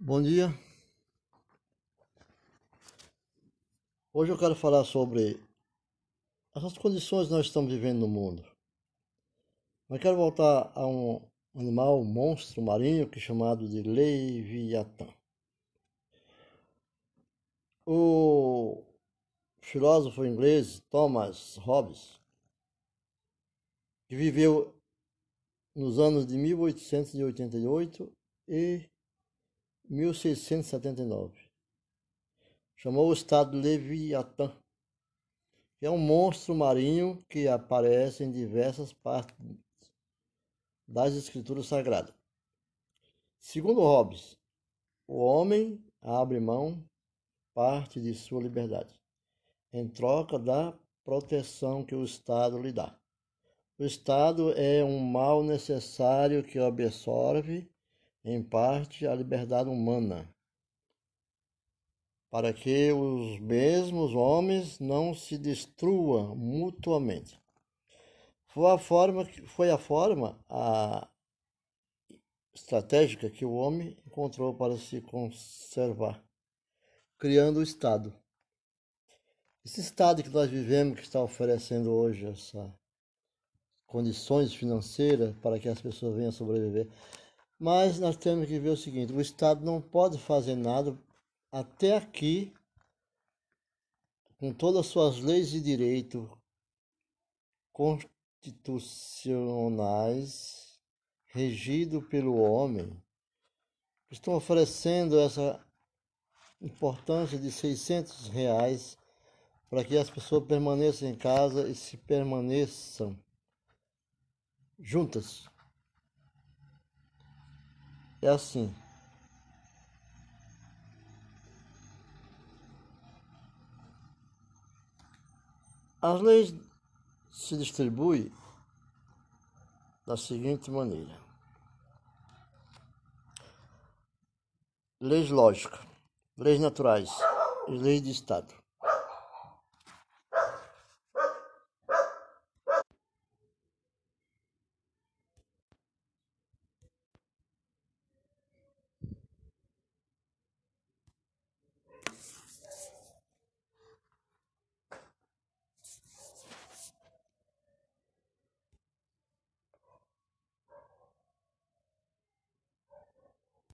Bom dia. Hoje eu quero falar sobre essas condições que nós estamos vivendo no mundo. Mas quero voltar a um animal, um monstro marinho que é chamado de Leviatã. O filósofo inglês Thomas Hobbes, que viveu nos anos de 1888 e 1679. Chamou o estado Leviatã, que é um monstro marinho que aparece em diversas partes das escrituras sagradas. Segundo Hobbes, o homem abre mão parte de sua liberdade em troca da proteção que o Estado lhe dá. O Estado é um mal necessário que absorve em parte, a liberdade humana, para que os mesmos homens não se destruam mutuamente. Foi a forma, foi a forma a estratégica que o homem encontrou para se conservar, criando o Estado. Esse Estado que nós vivemos, que está oferecendo hoje essas condições financeiras para que as pessoas venham sobreviver, mas nós temos que ver o seguinte: o Estado não pode fazer nada até aqui, com todas as suas leis e direitos constitucionais, regido pelo homem, estão oferecendo essa importância de 600 reais para que as pessoas permaneçam em casa e se permaneçam juntas. É assim. As leis se distribuem da seguinte maneira: leis lógicas, leis naturais e leis de Estado.